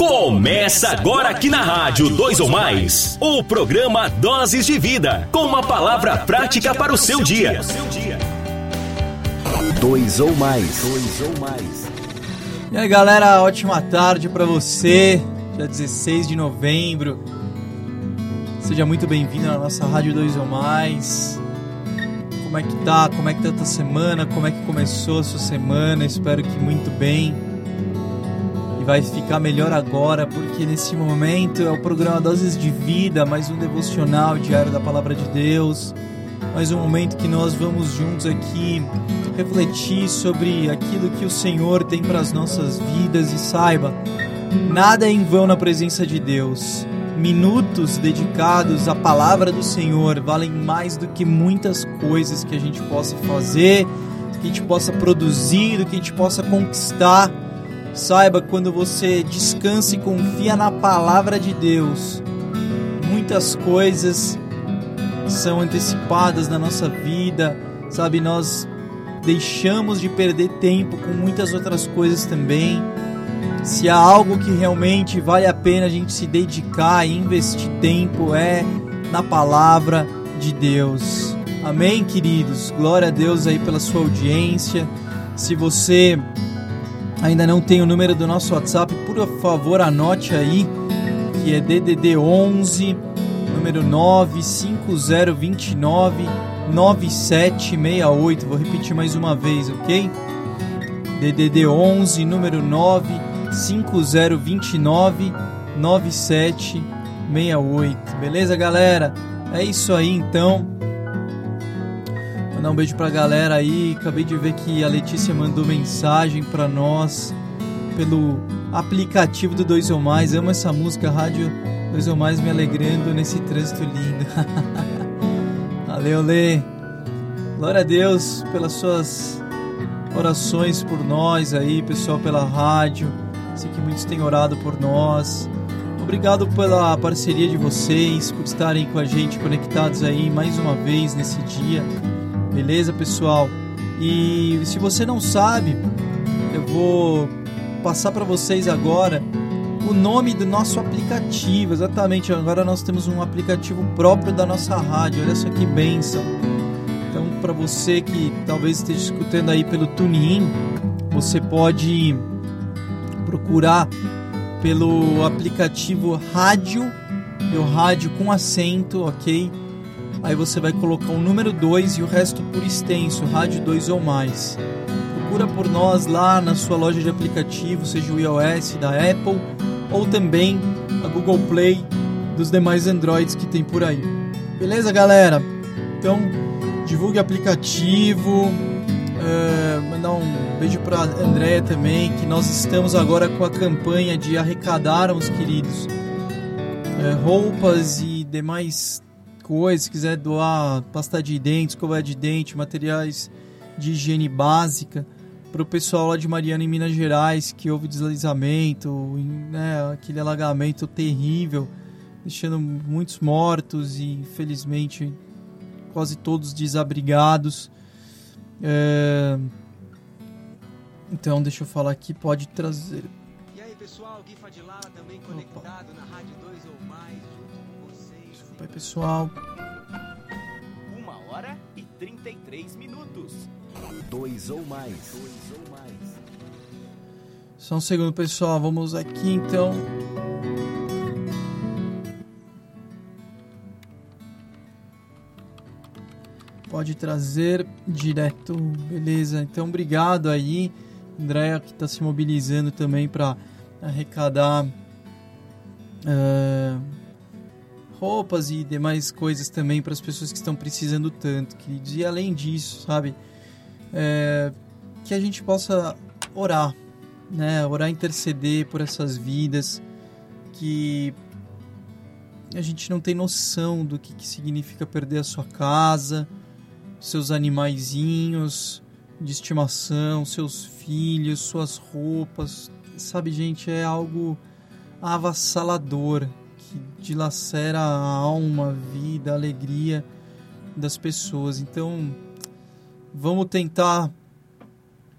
Começa agora aqui na Rádio 2 ou Mais, o programa Doses de Vida, com uma palavra prática para o seu dia. Dois ou mais. Dois ou mais. E aí galera, ótima tarde para você, dia 16 de novembro. Seja muito bem-vindo na nossa Rádio 2 ou Mais. Como é que tá? Como é que tá a tua semana? Como é que começou a sua semana? Espero que muito bem vai ficar melhor agora, porque nesse momento é o programa Doses de Vida, mais um devocional diário da Palavra de Deus, mais um momento que nós vamos juntos aqui refletir sobre aquilo que o Senhor tem para as nossas vidas e saiba, nada é em vão na presença de Deus. Minutos dedicados à palavra do Senhor valem mais do que muitas coisas que a gente possa fazer, que a gente possa produzir, do que a gente possa conquistar Saiba quando você descansa e confia na palavra de Deus, muitas coisas são antecipadas na nossa vida, sabe? Nós deixamos de perder tempo com muitas outras coisas também. Se há algo que realmente vale a pena a gente se dedicar e investir tempo é na palavra de Deus. Amém, queridos? Glória a Deus aí pela sua audiência. Se você ainda não tem o número do nosso WhatsApp, por favor anote aí, que é DDD 11 número 95029 9768. Vou repetir mais uma vez, ok? DDD 11 número 95029 9768. Beleza, galera? É isso aí então. Mandar um beijo pra galera aí. Acabei de ver que a Letícia mandou mensagem pra nós pelo aplicativo do Dois ou Mais. Amo essa música, Rádio Dois ou Mais me alegrando nesse trânsito lindo. Valeu, Lê. Glória a Deus pelas suas orações por nós aí, pessoal, pela rádio. Sei que muitos têm orado por nós. Obrigado pela parceria de vocês, por estarem com a gente conectados aí mais uma vez nesse dia. Beleza, pessoal? E se você não sabe, eu vou passar para vocês agora o nome do nosso aplicativo. Exatamente, agora nós temos um aplicativo próprio da nossa rádio. Olha só que benção. Então, para você que talvez esteja escutando aí pelo TuneIn, você pode procurar pelo aplicativo Rádio, meu rádio com acento, ok? Aí você vai colocar o número 2 e o resto por extenso, rádio 2 ou mais. Procura por nós lá na sua loja de aplicativo, seja o iOS da Apple ou também a Google Play dos demais Androids que tem por aí. Beleza, galera? Então, divulgue aplicativo. É, mandar um beijo para Andréia também, que nós estamos agora com a campanha de arrecadar os queridos é, roupas e demais coisas, se quiser doar pasta de dente, escova de dente, materiais de higiene básica para o pessoal lá de Mariana em Minas Gerais que houve deslizamento, né, aquele alagamento terrível, deixando muitos mortos e infelizmente quase todos desabrigados. É... Então deixa eu falar aqui, pode trazer. E aí pessoal, Gui Fadilala também conectado Opa. na Rádio 2 aí pessoal. Uma hora e 33 minutos. Dois ou mais. Dois ou mais. Só um segundo, pessoal. Vamos aqui então. Pode trazer direto, beleza? Então, obrigado aí, Andréa, que está se mobilizando também para arrecadar uh, roupas e demais coisas também para as pessoas que estão precisando tanto, queridos. E além disso, sabe, é, que a gente possa orar, né? Orar, interceder por essas vidas que a gente não tem noção do que, que significa perder a sua casa, seus animaizinhos de estimação, seus filhos, suas roupas. Sabe, gente, é algo avassalador que dilacera a alma, a vida, a alegria das pessoas. Então, vamos tentar,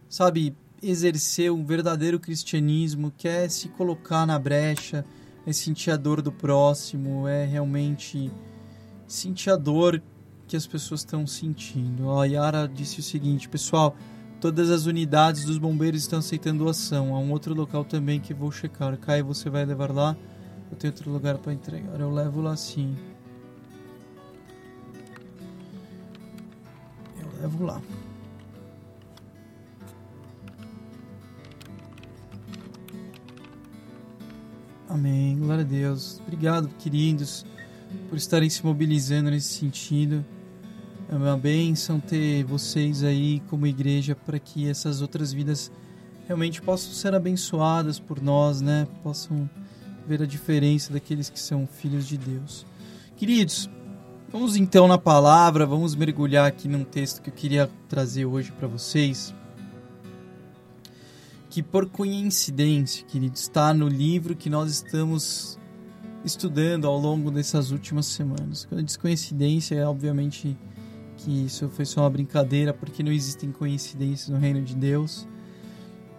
sabe, exercer um verdadeiro cristianismo, quer se colocar na brecha, é sentir a dor do próximo, é realmente sentir a dor que as pessoas estão sentindo. A Yara disse o seguinte, pessoal, todas as unidades dos bombeiros estão aceitando doação. Há um outro local também que vou checar. Caio, você vai levar lá? Eu tenho outro lugar para entregar. Eu levo lá sim. Eu levo lá. Amém. Glória a Deus. Obrigado, queridos, por estarem se mobilizando nesse sentido. É uma bênção ter vocês aí como igreja para que essas outras vidas realmente possam ser abençoadas por nós, né? Possam ver a diferença daqueles que são filhos de Deus. Queridos, vamos então na palavra, vamos mergulhar aqui num texto que eu queria trazer hoje para vocês que por coincidência, querido, está no livro que nós estamos estudando ao longo dessas últimas semanas. Quando diz coincidência, é obviamente que isso foi só uma brincadeira, porque não existem coincidências no reino de Deus.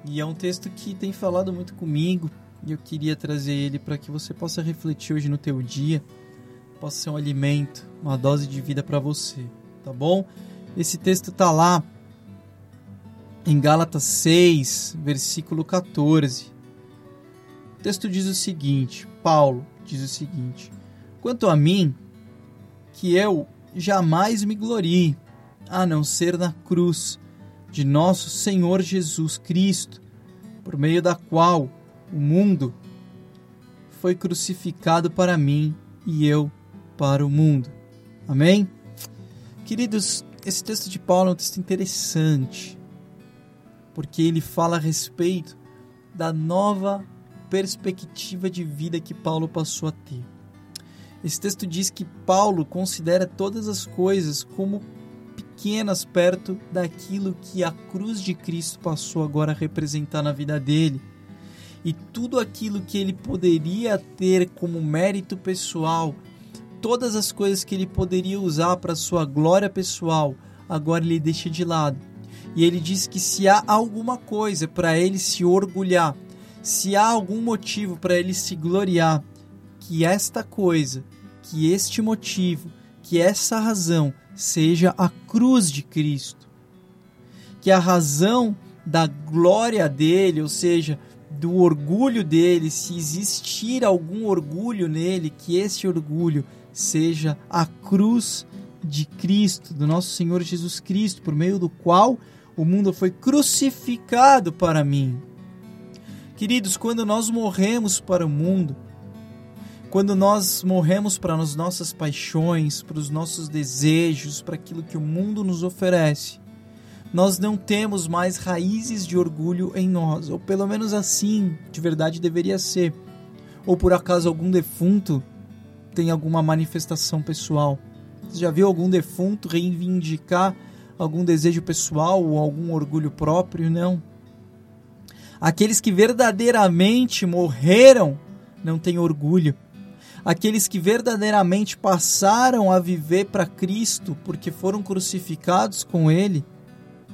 E é um texto que tem falado muito comigo, e eu queria trazer ele para que você possa refletir hoje no teu dia, possa ser um alimento, uma dose de vida para você, tá bom? Esse texto está lá em Gálatas 6, versículo 14. O texto diz o seguinte: Paulo diz o seguinte: Quanto a mim, que eu jamais me glorie, a não ser na cruz de nosso Senhor Jesus Cristo, por meio da qual o mundo foi crucificado para mim e eu para o mundo. Amém? Queridos, esse texto de Paulo é um texto interessante porque ele fala a respeito da nova perspectiva de vida que Paulo passou a ter. Esse texto diz que Paulo considera todas as coisas como pequenas perto daquilo que a cruz de Cristo passou agora a representar na vida dele. E tudo aquilo que ele poderia ter como mérito pessoal, todas as coisas que ele poderia usar para sua glória pessoal, agora ele deixa de lado e ele diz que se há alguma coisa para ele se orgulhar, se há algum motivo para ele se gloriar, que esta coisa, que este motivo, que essa razão seja a cruz de Cristo. Que a razão da glória dele, ou seja, do orgulho dele, se existir algum orgulho nele, que esse orgulho seja a cruz de Cristo, do nosso Senhor Jesus Cristo, por meio do qual o mundo foi crucificado para mim. Queridos, quando nós morremos para o mundo, quando nós morremos para as nossas paixões, para os nossos desejos, para aquilo que o mundo nos oferece, nós não temos mais raízes de orgulho em nós, ou pelo menos assim de verdade deveria ser. Ou por acaso algum defunto tem alguma manifestação pessoal? Você já viu algum defunto reivindicar algum desejo pessoal ou algum orgulho próprio, não. Aqueles que verdadeiramente morreram não têm orgulho. Aqueles que verdadeiramente passaram a viver para Cristo porque foram crucificados com Ele,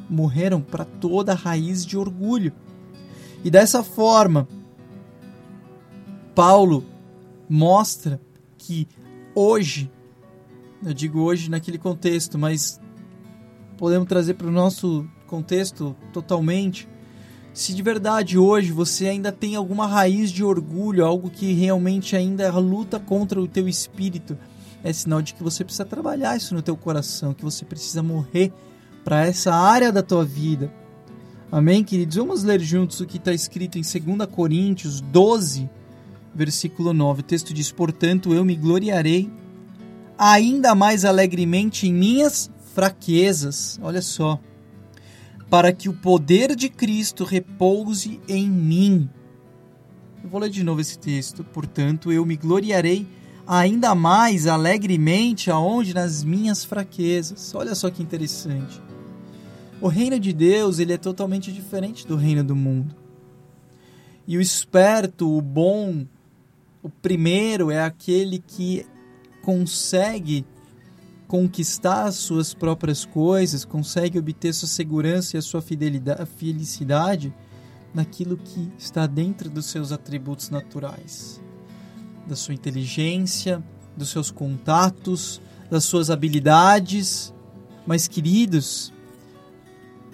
morreram para toda a raiz de orgulho. E dessa forma, Paulo mostra que hoje, eu digo hoje naquele contexto, mas podemos trazer para o nosso contexto totalmente. Se de verdade hoje você ainda tem alguma raiz de orgulho, algo que realmente ainda luta contra o teu espírito, é sinal de que você precisa trabalhar isso no teu coração, que você precisa morrer para essa área da tua vida. Amém, queridos? Vamos ler juntos o que está escrito em 2 Coríntios 12, versículo 9. O texto diz: Portanto, eu me gloriarei ainda mais alegremente em minhas fraquezas, olha só, para que o poder de Cristo repouse em mim. Eu vou ler de novo esse texto. Portanto, eu me gloriarei ainda mais alegremente aonde nas minhas fraquezas. Olha só que interessante. O reino de Deus, ele é totalmente diferente do reino do mundo. E o esperto, o bom, o primeiro é aquele que consegue conquistar as suas próprias coisas, consegue obter sua segurança e a sua fidelidade, felicidade naquilo que está dentro dos seus atributos naturais, da sua inteligência, dos seus contatos, das suas habilidades. Mas, queridos,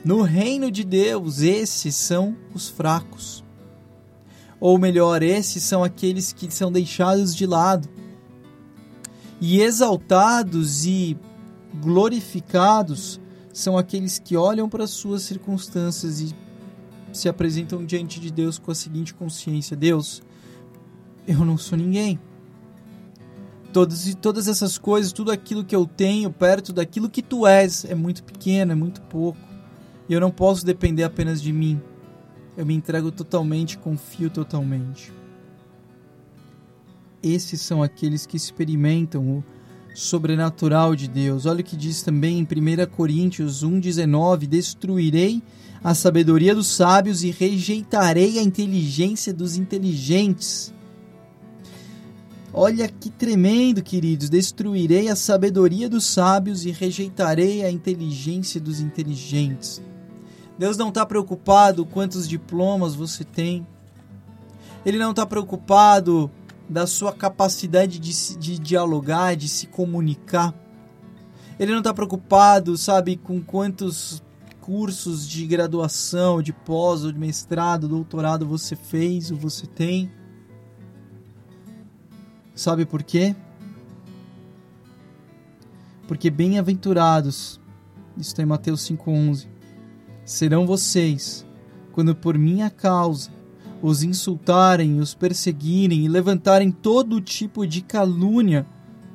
no reino de Deus, esses são os fracos. Ou melhor, esses são aqueles que são deixados de lado. E exaltados e glorificados são aqueles que olham para as suas circunstâncias e se apresentam diante de Deus com a seguinte consciência: Deus, eu não sou ninguém. Todas, e todas essas coisas, tudo aquilo que eu tenho perto daquilo que tu és, é muito pequeno, é muito pouco. E eu não posso depender apenas de mim. Eu me entrego totalmente, confio totalmente. Esses são aqueles que experimentam o sobrenatural de Deus. Olha o que diz também em 1 Coríntios 1,19: Destruirei a sabedoria dos sábios e rejeitarei a inteligência dos inteligentes. Olha que tremendo, queridos. Destruirei a sabedoria dos sábios e rejeitarei a inteligência dos inteligentes. Deus não está preocupado quantos diplomas você tem. Ele não está preocupado da sua capacidade de, de dialogar, de se comunicar. Ele não está preocupado, sabe, com quantos cursos de graduação, de pós, ou de mestrado, doutorado você fez ou você tem. Sabe por quê? Porque bem-aventurados, isso está em Mateus 5,11, serão vocês, quando por minha causa os insultarem, os perseguirem e levantarem todo tipo de calúnia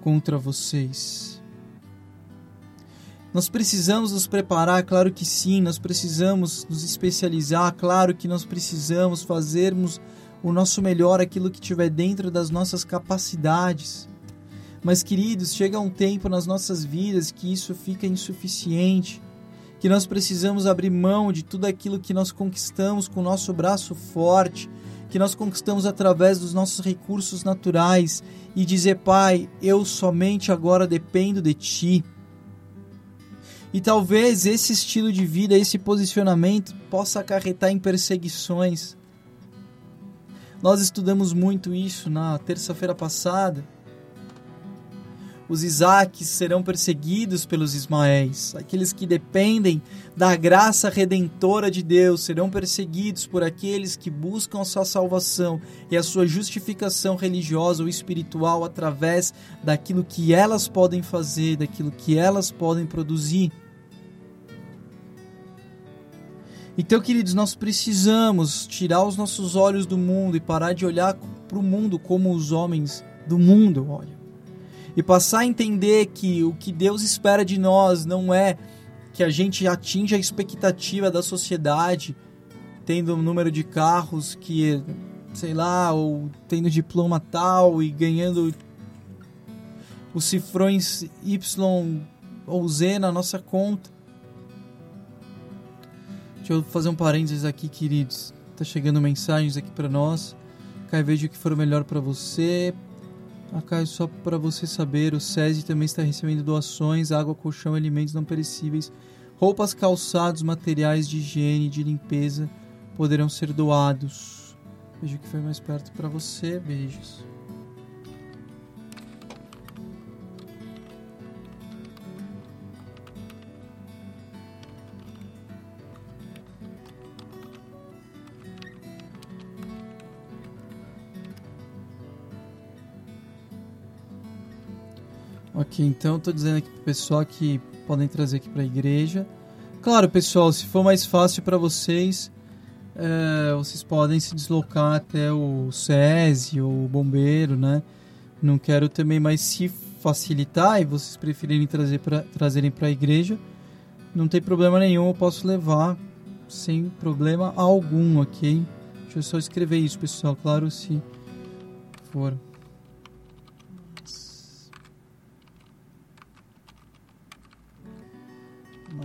contra vocês. Nós precisamos nos preparar, claro que sim, nós precisamos nos especializar, claro que nós precisamos fazermos o nosso melhor, aquilo que tiver dentro das nossas capacidades. Mas, queridos, chega um tempo nas nossas vidas que isso fica insuficiente, que nós precisamos abrir mão de tudo aquilo que nós conquistamos com o nosso braço forte, que nós conquistamos através dos nossos recursos naturais e dizer, Pai, eu somente agora dependo de Ti. E talvez esse estilo de vida, esse posicionamento possa acarretar em perseguições, nós estudamos muito isso na terça-feira passada. Os Isaques serão perseguidos pelos Ismaéis. Aqueles que dependem da graça redentora de Deus serão perseguidos por aqueles que buscam a sua salvação e a sua justificação religiosa ou espiritual através daquilo que elas podem fazer, daquilo que elas podem produzir. Então, queridos, nós precisamos tirar os nossos olhos do mundo e parar de olhar para o mundo como os homens do mundo olham. E passar a entender que o que Deus espera de nós não é que a gente atinja a expectativa da sociedade, tendo um número de carros que, sei lá, ou tendo diploma tal e ganhando os cifrões Y ou Z na nossa conta. Deixa eu fazer um parênteses aqui, queridos. Tá chegando mensagens aqui para nós. Cai veja o que for melhor para você. Acai só para você saber, o SESI também está recebendo doações, água, colchão, alimentos não perecíveis, roupas, calçados, materiais de higiene e de limpeza poderão ser doados. Veja o que foi mais perto para você. Beijos. Ok, então estou dizendo aqui pro pessoal que podem trazer aqui para a igreja. Claro, pessoal, se for mais fácil para vocês, é, vocês podem se deslocar até o SESI ou o bombeiro, né? Não quero também, mas se facilitar e vocês preferirem trazer pra, trazerem para a igreja, não tem problema nenhum, eu posso levar sem problema algum, ok? Deixa eu só escrever isso, pessoal, claro, se for.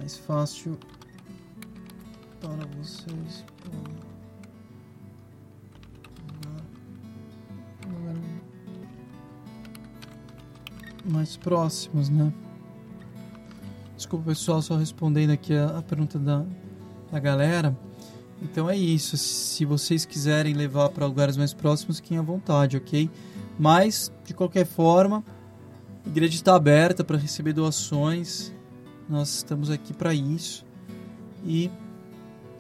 Mais fácil para vocês mais próximos, né? Desculpa, pessoal, só respondendo aqui a, a pergunta da, da galera. Então é isso. Se vocês quiserem levar para lugares mais próximos, fiquem à vontade, ok? Mas, de qualquer forma, a igreja está aberta para receber doações. Nós estamos aqui para isso. E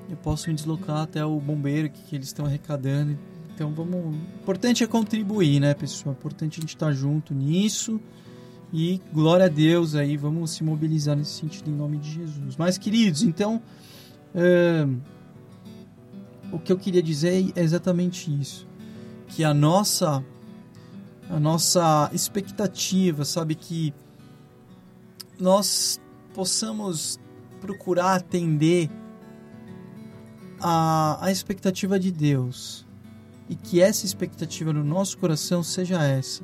eu posso me deslocar até o bombeiro que, que eles estão arrecadando. Então vamos. Importante é contribuir, né, pessoal? Importante a gente estar tá junto nisso. E glória a Deus aí, vamos se mobilizar nesse sentido em nome de Jesus. Mas, queridos, então. É, o que eu queria dizer é exatamente isso. Que a nossa. A nossa expectativa, sabe, que nós possamos procurar atender a, a expectativa de Deus e que essa expectativa no nosso coração seja essa,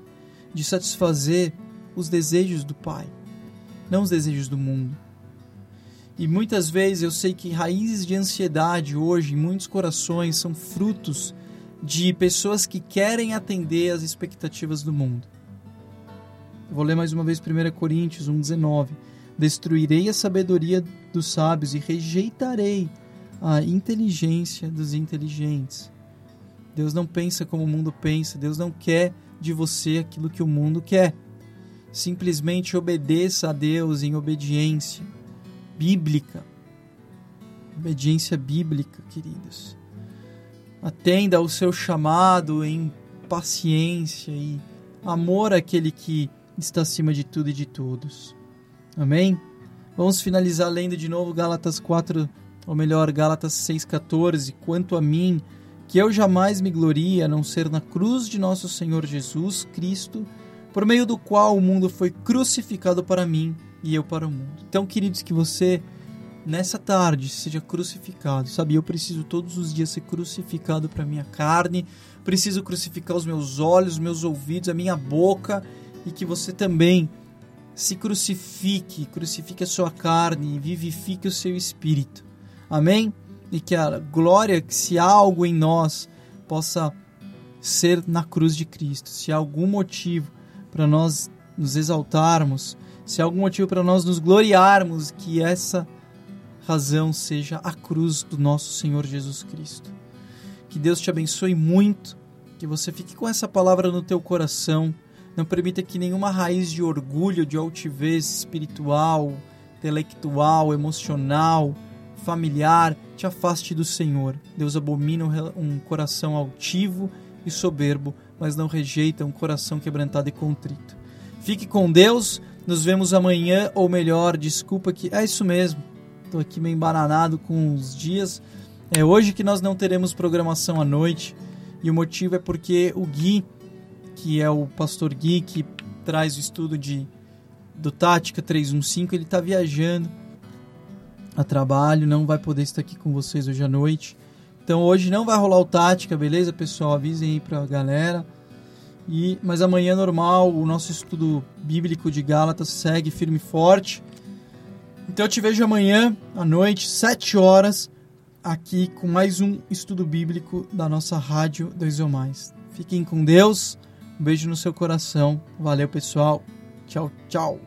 de satisfazer os desejos do Pai, não os desejos do mundo. E muitas vezes eu sei que raízes de ansiedade hoje em muitos corações são frutos de pessoas que querem atender às expectativas do mundo. Eu vou ler mais uma vez 1 Coríntios 1,19. Destruirei a sabedoria dos sábios e rejeitarei a inteligência dos inteligentes. Deus não pensa como o mundo pensa, Deus não quer de você aquilo que o mundo quer. Simplesmente obedeça a Deus em obediência bíblica. Obediência bíblica, queridos. Atenda ao seu chamado em paciência e amor àquele que está acima de tudo e de todos. Amém? Vamos finalizar lendo de novo Gálatas 4, ou melhor, Gálatas 6,14. Quanto a mim, que eu jamais me glorie a não ser na cruz de nosso Senhor Jesus Cristo, por meio do qual o mundo foi crucificado para mim e eu para o mundo. Então, queridos, que você nessa tarde seja crucificado. Sabe, eu preciso todos os dias ser crucificado para minha carne, preciso crucificar os meus olhos, os meus ouvidos, a minha boca e que você também se crucifique, crucifique a sua carne e vivifique o seu espírito. Amém? E que a glória, que se há algo em nós, possa ser na cruz de Cristo. Se há algum motivo para nós nos exaltarmos, se há algum motivo para nós nos gloriarmos, que essa razão seja a cruz do nosso Senhor Jesus Cristo. Que Deus te abençoe muito, que você fique com essa palavra no teu coração. Não permita que nenhuma raiz de orgulho, de altivez espiritual, intelectual, emocional, familiar te afaste do Senhor. Deus abomina um coração altivo e soberbo, mas não rejeita um coração quebrantado e contrito. Fique com Deus, nos vemos amanhã, ou melhor, desculpa que é isso mesmo. Estou aqui meio embananado com os dias. É hoje que nós não teremos programação à noite, e o motivo é porque o Gui, que é o pastor Gui que traz o estudo de do Tática 315, ele está viajando a trabalho, não vai poder estar aqui com vocês hoje à noite. Então hoje não vai rolar o tática, beleza, pessoal? Avisem aí pra galera. E, mas amanhã normal, o nosso estudo bíblico de Gálatas segue firme e forte. Então eu te vejo amanhã à noite, 7 horas, aqui com mais um estudo bíblico da nossa rádio 2 ou mais. Fiquem com Deus. Um beijo no seu coração. Valeu, pessoal. Tchau, tchau.